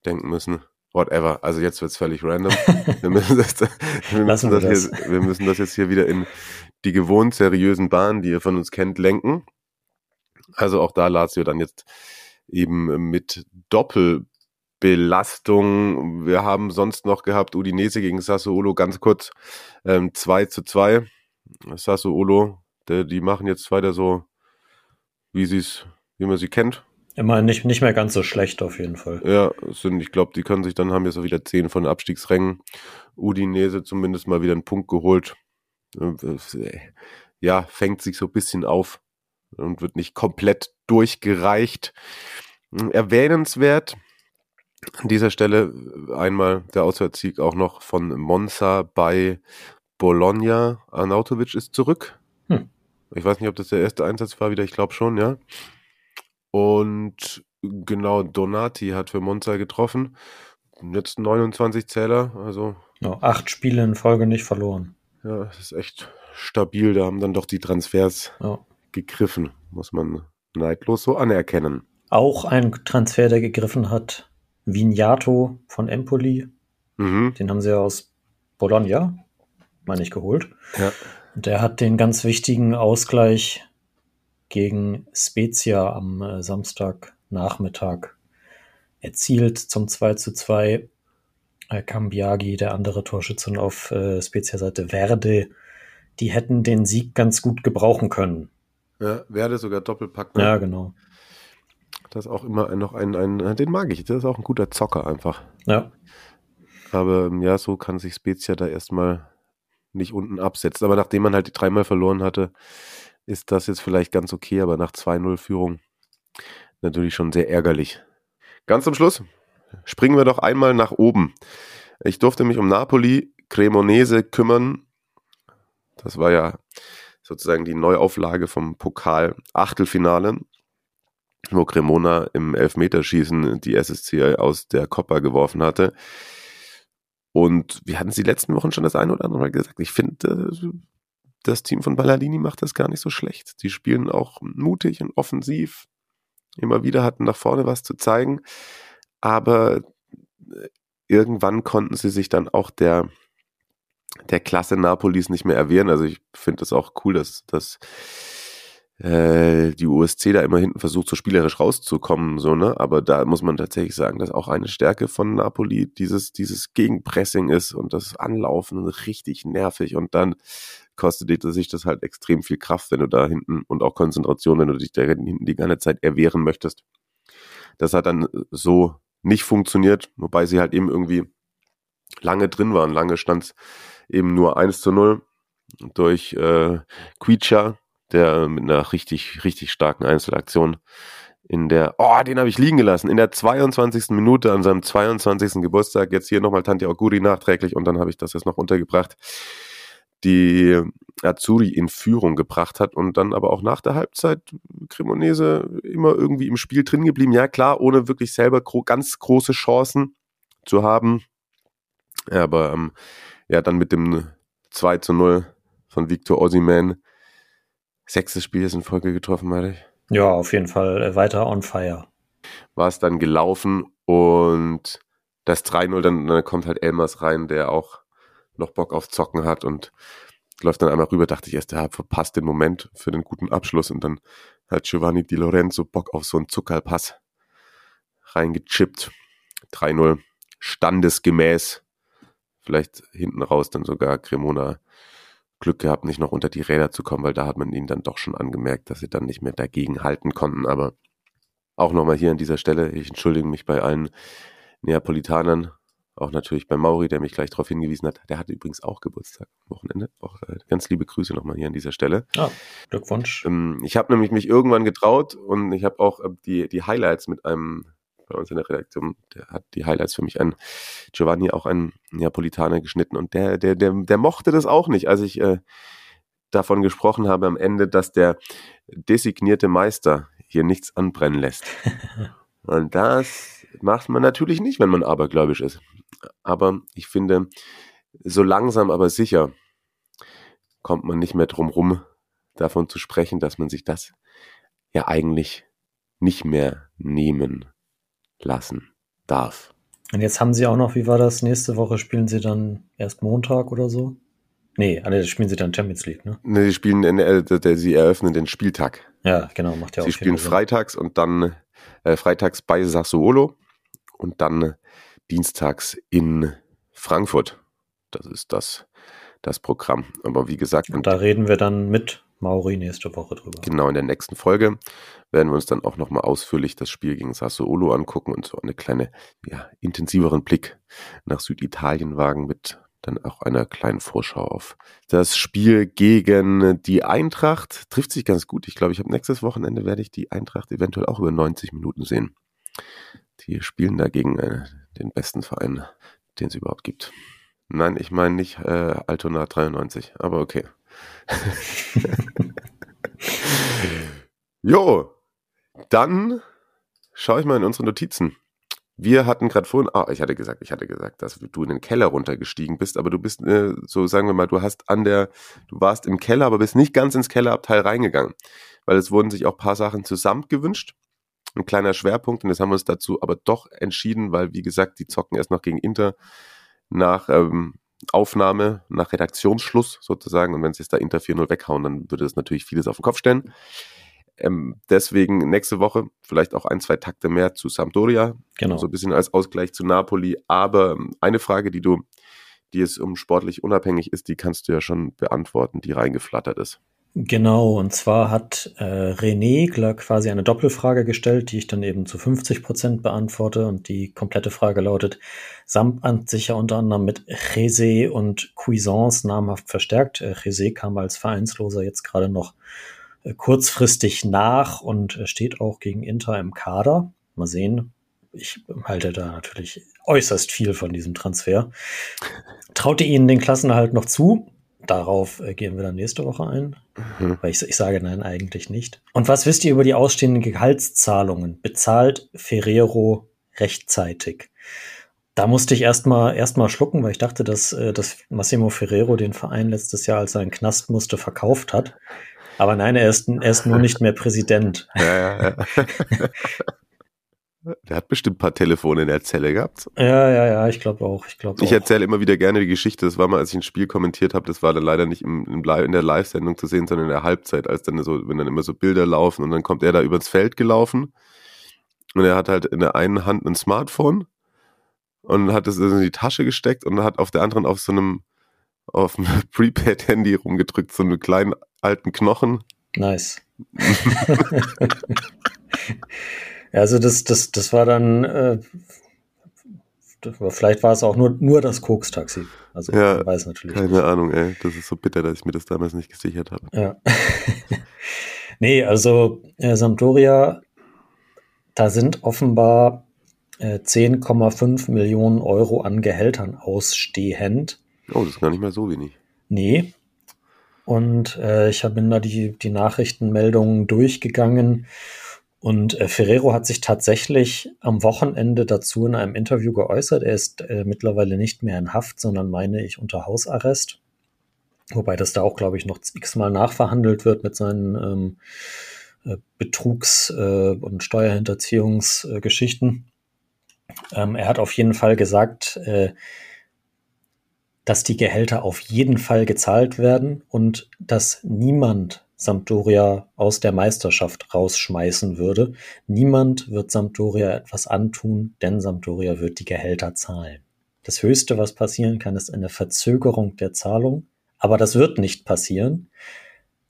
denken müssen. Whatever. Also jetzt wird's völlig random. Wir müssen das, wir müssen wir das, Hier, wir müssen das jetzt hier wieder in die gewohnt seriösen Bahnen, die ihr von uns kennt, lenken. Also auch da Lazio dann jetzt eben mit Doppelbelastung. Wir haben sonst noch gehabt Udinese gegen Sassuolo ganz kurz ähm, 2 zu 2. Sassuolo, der, die machen jetzt weiter so, wie sie's, wie man sie kennt. Immer nicht, nicht mehr ganz so schlecht auf jeden Fall. Ja, sind, ich glaube, die können sich dann, haben jetzt auch wieder 10 von den Abstiegsrängen. Udinese zumindest mal wieder einen Punkt geholt. Äh, Ja, fängt sich so ein bisschen auf und wird nicht komplett durchgereicht. Erwähnenswert an dieser Stelle einmal der Auswärtssieg auch noch von Monza bei Bologna. Arnautovic ist zurück. Hm. Ich weiß nicht, ob das der erste Einsatz war wieder, ich glaube schon, ja. Und genau, Donati hat für Monza getroffen. Jetzt 29 Zähler, also Ja, acht Spiele in Folge nicht verloren. ja, das ist echt stabil. Da haben dann doch die Transfers Ja. gegriffen, muss man neidlos so anerkennen. Auch ein Transfer, der gegriffen hat, Vignato von Empoli. Mhm. Den haben sie ja aus Bologna, meine ich, geholt. Ja. Und der hat den ganz wichtigen Ausgleich gegen Spezia am äh, Samstagnachmittag erzielt zum 2 zu 2. Äh, Cambiagi, der andere Torschütze auf äh, Spezia-Seite Verde, die hätten den Sieg ganz gut gebrauchen können. Ja, werde sogar Doppelpack. Ne? Ja, genau. Das ist auch immer noch ein, ein, den mag ich. Das ist auch ein guter Zocker einfach. Ja, Aber ähm, ja, so kann sich Spezia da erstmal nicht unten absetzen. Aber nachdem man halt die dreimal verloren hatte, ist das jetzt vielleicht ganz okay, aber nach 2-0 Führung natürlich schon sehr ärgerlich. Ganz zum Schluss springen wir doch einmal nach oben. Ich durfte mich um Napoli, Cremonese kümmern. Das war ja sozusagen die Neuauflage vom Pokal Achtelfinale, wo Cremona im Elfmeterschießen die SSC aus der Coppa geworfen hatte. Und wir hatten es die letzten Wochen schon das eine oder andere Mal gesagt. Ich finde, das Team von Balladini macht das gar nicht so schlecht. Die spielen auch mutig und offensiv. Immer wieder hatten nach vorne was zu zeigen. Aber äh, irgendwann konnten sie sich dann auch der, der Klasse Napolis nicht mehr erwehren. Also ich finde es auch cool, dass, dass äh, die USC da immer hinten versucht, so spielerisch rauszukommen, so, ne? Aber da muss man tatsächlich sagen, dass auch eine Stärke von Napoli dieses, dieses Gegenpressing ist und das Anlaufen richtig nervig und dann kostet sich das halt extrem viel Kraft, wenn du da hinten und auch Konzentration, wenn du dich da hinten die ganze Zeit erwehren möchtest. Das hat dann so nicht funktioniert, wobei sie halt eben irgendwie lange drin waren. Lange stand es eben nur 1 zu 0 durch äh, Quicha, der mit einer richtig, richtig starken Einzelaktion in der, oh, den habe ich liegen gelassen, in der 22. Minute an seinem 22. Geburtstag, jetzt hier nochmal Tante Auguri nachträglich und dann habe ich das jetzt noch untergebracht, die Azuri in Führung gebracht hat und dann aber auch nach der Halbzeit Cremonese immer irgendwie im Spiel drin geblieben. Ja, klar, ohne wirklich selber gro ganz große Chancen zu haben. Aber ähm, ja, dann mit dem 2 zu 0 von Victor Ossiman sechstes Spiel ist in Folge getroffen, meine ich. Ja, auf jeden Fall äh, weiter on fire. War es dann gelaufen und das 3-0, dann, dann kommt halt Elmers rein, der auch noch Bock auf Zocken hat und läuft dann einmal rüber, dachte ich erst, der hat verpasst den Moment für den guten Abschluss und dann hat Giovanni Di Lorenzo Bock auf so einen Zuckerpass reingechippt. 3-0, standesgemäß. Vielleicht hinten raus dann sogar Cremona Glück gehabt, nicht noch unter die Räder zu kommen, weil da hat man ihnen dann doch schon angemerkt, dass sie dann nicht mehr dagegen halten konnten. Aber auch nochmal hier an dieser Stelle, ich entschuldige mich bei allen Neapolitanern, auch natürlich bei Mauri, der mich gleich darauf hingewiesen hat. Der hatte übrigens auch Geburtstag am Wochenende. Auch äh, ganz liebe Grüße nochmal hier an dieser Stelle. Ah, Glückwunsch. Ähm, ich habe nämlich mich irgendwann getraut und ich habe auch äh, die, die Highlights mit einem bei uns in der Redaktion, der hat die Highlights für mich ein Giovanni, auch ein Neapolitaner geschnitten und der, der, der, der mochte das auch nicht, als ich äh, davon gesprochen habe am Ende, dass der designierte Meister hier nichts anbrennen lässt. und das macht man natürlich nicht, wenn man abergläubisch ist. Aber ich finde, so langsam aber sicher kommt man nicht mehr drum rum, davon zu sprechen, dass man sich das ja eigentlich nicht mehr nehmen lassen darf. Und jetzt haben sie auch noch, wie war das? Nächste Woche spielen sie dann erst Montag oder so? Nee, alle spielen sie dann Champions League, ne? Nee, sie spielen, äh, sie eröffnen den Spieltag. Ja, genau, macht ja auch Sie spielen freitags und dann äh, freitags bei Sassuolo und dann dienstags in Frankfurt. Das ist das, das Programm. Aber wie gesagt. Und da reden wir dann mit Mauri nächste Woche drüber. Genau, in der nächsten Folge werden wir uns dann auch nochmal ausführlich das Spiel gegen Sassuolo angucken und so eine kleine, ja, intensiveren Blick nach Süditalien wagen mit dann auch einer kleinen Vorschau auf das Spiel gegen die Eintracht. Trifft sich ganz gut. Ich glaube, ich habe nächstes Wochenende werde ich die Eintracht eventuell auch über 90 Minuten sehen. Die spielen dagegen äh, den besten Verein, den es überhaupt gibt. Nein, ich meine nicht äh, Altona 93, aber okay. jo, dann schaue ich mal in unsere Notizen. Wir hatten gerade vorhin, ah, ich hatte gesagt, ich hatte gesagt, dass du in den Keller runtergestiegen bist, aber du bist, äh, so sagen wir mal, du hast an der, du warst im Keller, aber bist nicht ganz ins Kellerabteil reingegangen, weil es wurden sich auch paar Sachen zusammen gewünscht. Ein kleiner Schwerpunkt und das haben wir uns dazu aber doch entschieden, weil wie gesagt, die zocken erst noch gegen Inter nach ähm, Aufnahme nach Redaktionsschluss sozusagen. Und wenn sie es da Inter 4-0 weghauen, dann würde das natürlich vieles auf den Kopf stellen. Ähm, deswegen nächste Woche vielleicht auch ein, zwei Takte mehr zu Sampdoria. Genau. So ein bisschen als Ausgleich zu Napoli. Aber ähm, eine Frage, die du, die es um sportlich unabhängig ist, die kannst du ja schon beantworten, die reingeflattert ist. Genau, und zwar hat äh, René quasi eine Doppelfrage gestellt, die ich dann eben zu 50 Prozent beantworte. Und die komplette Frage lautet, Samtamt sich ja unter anderem mit Rese und Cuisance namhaft verstärkt. Äh, Rese kam als Vereinsloser jetzt gerade noch äh, kurzfristig nach und äh, steht auch gegen Inter im Kader. Mal sehen. Ich halte da natürlich äußerst viel von diesem Transfer. Traute ihnen den Klassenerhalt noch zu. Darauf äh, gehen wir dann nächste Woche ein. Mhm. Weil ich, ich sage nein, eigentlich nicht. Und was wisst ihr über die ausstehenden Gehaltszahlungen? Bezahlt Ferrero rechtzeitig? Da musste ich erstmal erstmal schlucken, weil ich dachte, dass, äh, dass Massimo Ferrero den Verein letztes Jahr, als er in Knast musste, verkauft hat. Aber nein, er ist, er ist nur nicht mehr Präsident. Ja, ja, ja. Der hat bestimmt ein paar Telefone in der Zelle gehabt. Ja, ja, ja, ich glaube auch. Ich, glaub ich erzähle immer wieder gerne die Geschichte. Das war mal, als ich ein Spiel kommentiert habe, das war dann leider nicht im, im in der Live-Sendung zu sehen, sondern in der Halbzeit, als dann so, wenn dann immer so Bilder laufen und dann kommt er da übers Feld gelaufen und er hat halt in der einen Hand ein Smartphone und hat es in die Tasche gesteckt und hat auf der anderen auf so einem auf einem Prepaid-Handy rumgedrückt, so einen kleinen alten Knochen. Nice. also das, das, das war dann, äh, vielleicht war es auch nur, nur das Koks-Taxi. Also ja, weiß natürlich. Keine nicht. Ahnung, ey. Das ist so bitter, dass ich mir das damals nicht gesichert habe. Ja. nee, also äh, Sampdoria, da sind offenbar 10,5 äh, Millionen Euro an Gehältern ausstehend. Oh, das ist gar nicht mal so wenig. Nee. Und äh, ich habe da die, die Nachrichtenmeldungen durchgegangen. Und äh, Ferrero hat sich tatsächlich am Wochenende dazu in einem Interview geäußert. Er ist äh, mittlerweile nicht mehr in Haft, sondern meine ich unter Hausarrest. Wobei das da auch, glaube ich, noch x-mal nachverhandelt wird mit seinen ähm, äh, Betrugs- äh, und Steuerhinterziehungsgeschichten. Ähm, er hat auf jeden Fall gesagt, äh, dass die Gehälter auf jeden Fall gezahlt werden und dass niemand Sampdoria aus der Meisterschaft rausschmeißen würde. Niemand wird Sampdoria etwas antun, denn Sampdoria wird die Gehälter zahlen. Das Höchste, was passieren kann, ist eine Verzögerung der Zahlung, aber das wird nicht passieren,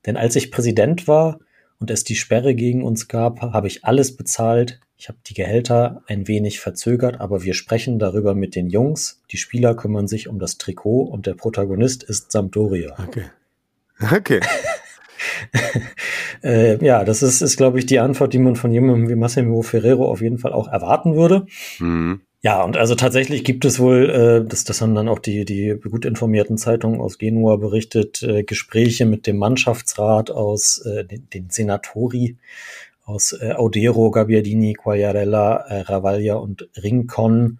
denn als ich Präsident war und es die Sperre gegen uns gab, habe ich alles bezahlt, ich habe die Gehälter ein wenig verzögert, aber wir sprechen darüber mit den Jungs. Die Spieler kümmern sich um das Trikot und der Protagonist ist Sampdoria. Okay. Okay. äh, ja, das ist, ist glaube ich, die Antwort, die man von jemandem wie Massimo Ferrero auf jeden Fall auch erwarten würde. Mhm. Ja, und also tatsächlich gibt es wohl, äh, das, das haben dann auch die, die gut informierten Zeitungen aus Genua berichtet, äh, Gespräche mit dem Mannschaftsrat aus äh, den, den Senatori aus äh, Audero, Gabbiadini, Quagliarella, äh, Ravaglia und Rincon.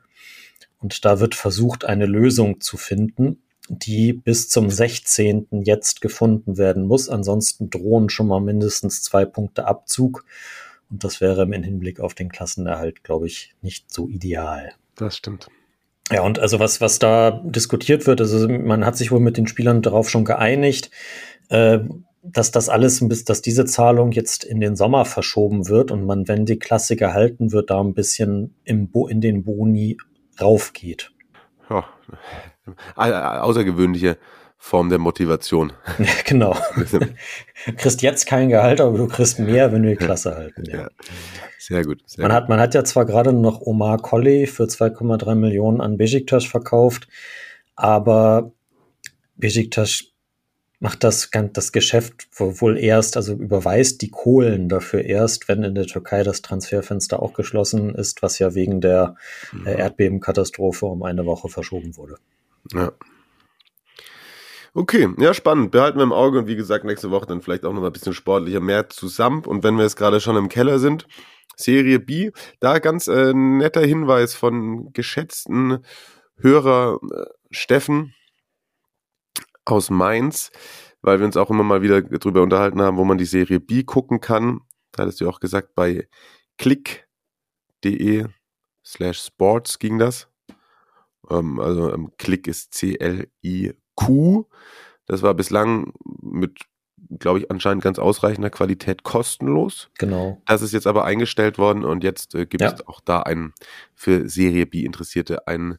Und da wird versucht, eine Lösung zu finden, die bis zum 16. jetzt gefunden werden muss. Ansonsten drohen schon mal mindestens zwei Punkte Abzug. Und das wäre im Hinblick auf den Klassenerhalt, glaube ich, nicht so ideal. Das stimmt. Ja, und also was, was da diskutiert wird, also man hat sich wohl mit den Spielern darauf schon geeinigt. Äh, dass das alles, bis dass diese Zahlung jetzt in den Sommer verschoben wird und man, wenn die Klasse gehalten wird, da ein bisschen im Bo in den Boni raufgeht. Ja, außergewöhnliche Form der Motivation. Ja, genau. Du kriegst jetzt kein Gehalt, aber du kriegst mehr, wenn wir die Klasse halten. Ja. ja. Sehr gut. Sehr man, gut. Hat, man hat ja zwar gerade noch Omar Colley für 2,3 Millionen an Besiktas verkauft, aber Besiktas macht das, das Geschäft wohl erst, also überweist die Kohlen dafür erst, wenn in der Türkei das Transferfenster auch geschlossen ist, was ja wegen der mhm. Erdbebenkatastrophe um eine Woche verschoben wurde. Ja. Okay, ja, spannend. Behalten wir im Auge und wie gesagt, nächste Woche dann vielleicht auch noch mal ein bisschen sportlicher mehr zusammen. Und wenn wir jetzt gerade schon im Keller sind, Serie B, da ganz äh, netter Hinweis von geschätzten Hörer äh, Steffen, aus Mainz, weil wir uns auch immer mal wieder darüber unterhalten haben, wo man die Serie B gucken kann. Da hattest du auch gesagt, bei klick.de slash sports ging das. Ähm, also ähm, Klick ist C-L-I-Q. Das war bislang mit, glaube ich, anscheinend ganz ausreichender Qualität kostenlos. Genau. Das ist jetzt aber eingestellt worden und jetzt äh, gibt ja. es auch da ein für Serie B Interessierte ein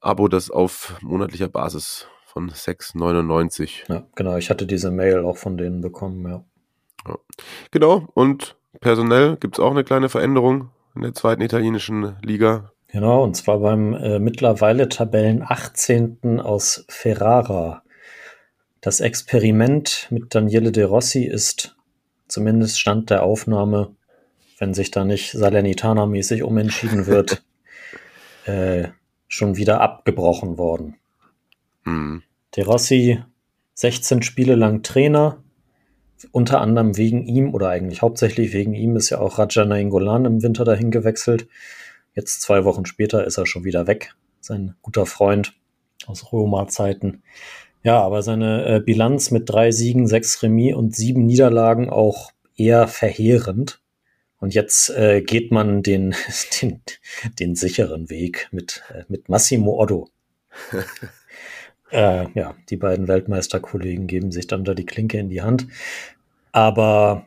Abo, das auf monatlicher Basis von 6,99. Ja, genau. Ich hatte diese Mail auch von denen bekommen, ja. ja. Genau. Und personell gibt es auch eine kleine Veränderung in der zweiten italienischen Liga. Genau, und zwar beim äh, mittlerweile Tabellen 18. aus Ferrara Das Experiment mit Daniele De Rossi ist zumindest Stand der Aufnahme, wenn sich da nicht Salernitana-mäßig umentschieden wird, äh, schon wieder abgebrochen worden. Mhm. De Rossi 16 Spiele lang Trainer, unter anderem wegen ihm oder eigentlich hauptsächlich wegen ihm ist ja auch Rajana Ingolan im Winter dahin gewechselt. Jetzt zwei Wochen später ist er schon wieder weg. Sein guter Freund aus Roma-Zeiten. Ja, aber seine äh, Bilanz mit drei Siegen, sechs Remis und sieben Niederlagen auch eher verheerend. Und jetzt äh, geht man den, den, den sicheren Weg mit, äh, mit Massimo Otto. äh, ja, die beiden Weltmeisterkollegen geben sich dann da die Klinke in die Hand. Aber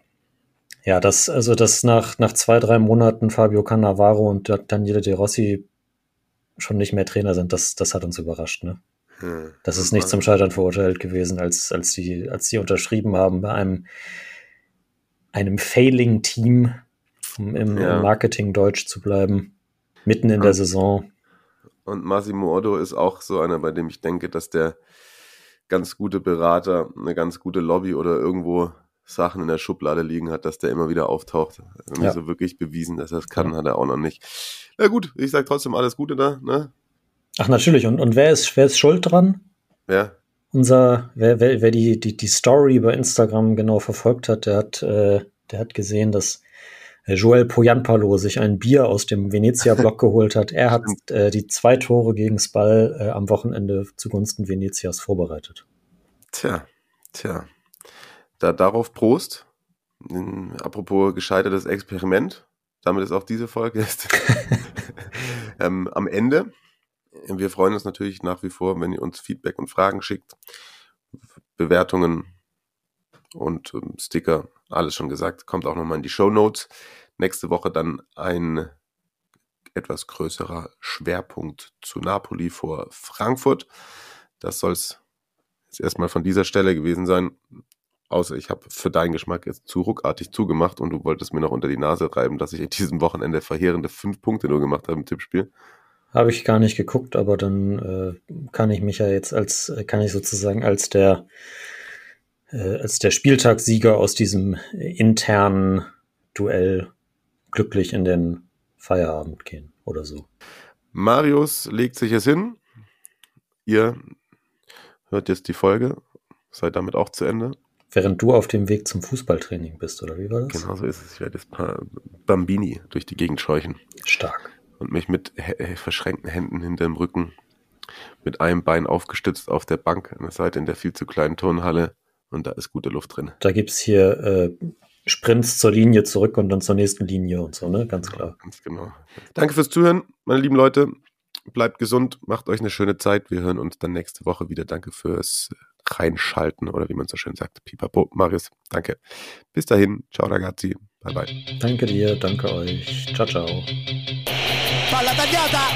ja, das, also das nach, nach zwei, drei Monaten Fabio Cannavaro und Daniele De Rossi schon nicht mehr Trainer sind, das, das hat uns überrascht, ne? Hm. Das ist nicht zum Scheitern verurteilt gewesen, als, als die, als die unterschrieben haben bei einem, einem Failing-Team, um im, ja. Marketing deutsch zu bleiben, mitten in und, der Saison. Und Massimo Otto ist auch so einer, bei dem ich denke, dass der ganz gute Berater, eine ganz gute Lobby oder irgendwo Sachen in der Schublade liegen hat, dass der immer wieder auftaucht. Ja. So wirklich bewiesen, dass er es kann, ja. hat er auch noch nicht. Na gut, ich sage trotzdem alles Gute da. Ne? Ach natürlich. Und, und wer ist wer ist schuld dran? Ja. Unser, wer, wer, wer die, die, die Story bei Instagram genau verfolgt hat, der hat, äh, der hat gesehen, dass äh, Joel Poyanpalo sich ein Bier aus dem Venezia-Block geholt hat. Er hat äh, die zwei Tore gegen Spal äh, am Wochenende zugunsten Venezias vorbereitet. Tja, tja. Da, darauf Prost. Apropos gescheitertes Experiment. Damit ist auch diese Folge jetzt ähm, am Ende. Wir freuen uns natürlich nach wie vor, wenn ihr uns Feedback und Fragen schickt. Bewertungen und ähm, Sticker, alles schon gesagt, kommt auch nochmal in die Show Notes. Nächste Woche dann ein etwas größerer Schwerpunkt zu Napoli vor Frankfurt. Das soll es jetzt erstmal von dieser Stelle gewesen sein. Außer ich habe für deinen Geschmack jetzt zu ruckartig zugemacht und du wolltest mir noch unter die Nase reiben, dass ich in diesem Wochenende verheerende fünf Punkte nur gemacht habe im Tippspiel. Habe ich gar nicht geguckt, aber dann äh, kann ich mich ja jetzt als, kann ich sozusagen als der, äh, als der Spieltagssieger aus diesem internen Duell glücklich in den Feierabend gehen oder so. Marius legt sich es hin. Ihr hört jetzt die Folge. Seid damit auch zu Ende. Während du auf dem Weg zum Fußballtraining bist, oder wie war das? Genau so ist es. Ich werde jetzt ein paar Bambini durch die Gegend scheuchen. Stark. Und mich mit verschränkten Händen hinter dem Rücken, mit einem Bein aufgestützt auf der Bank an der Seite in der viel zu kleinen Turnhalle. Und da ist gute Luft drin. Da gibt es hier äh, Sprints zur Linie zurück und dann zur nächsten Linie und so, ne? Ganz klar. Ganz genau. Danke fürs Zuhören, meine lieben Leute. Bleibt gesund, macht euch eine schöne Zeit. Wir hören uns dann nächste Woche wieder. Danke fürs reinschalten oder wie man so schön sagt. Pipapo, Marius, danke. Bis dahin, ciao ragazzi, bye bye. Danke dir, danke euch. Ciao, ciao. Palla tagliata,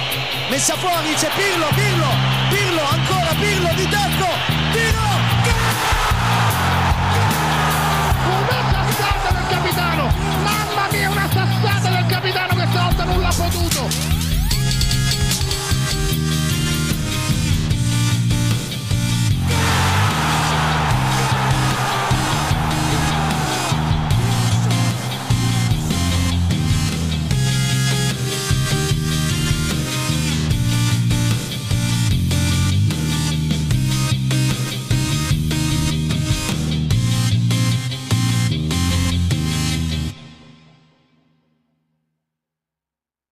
messa fuori, c'è Pirlo, Pirlo, Pirlo, ancora Pirlo di tacco,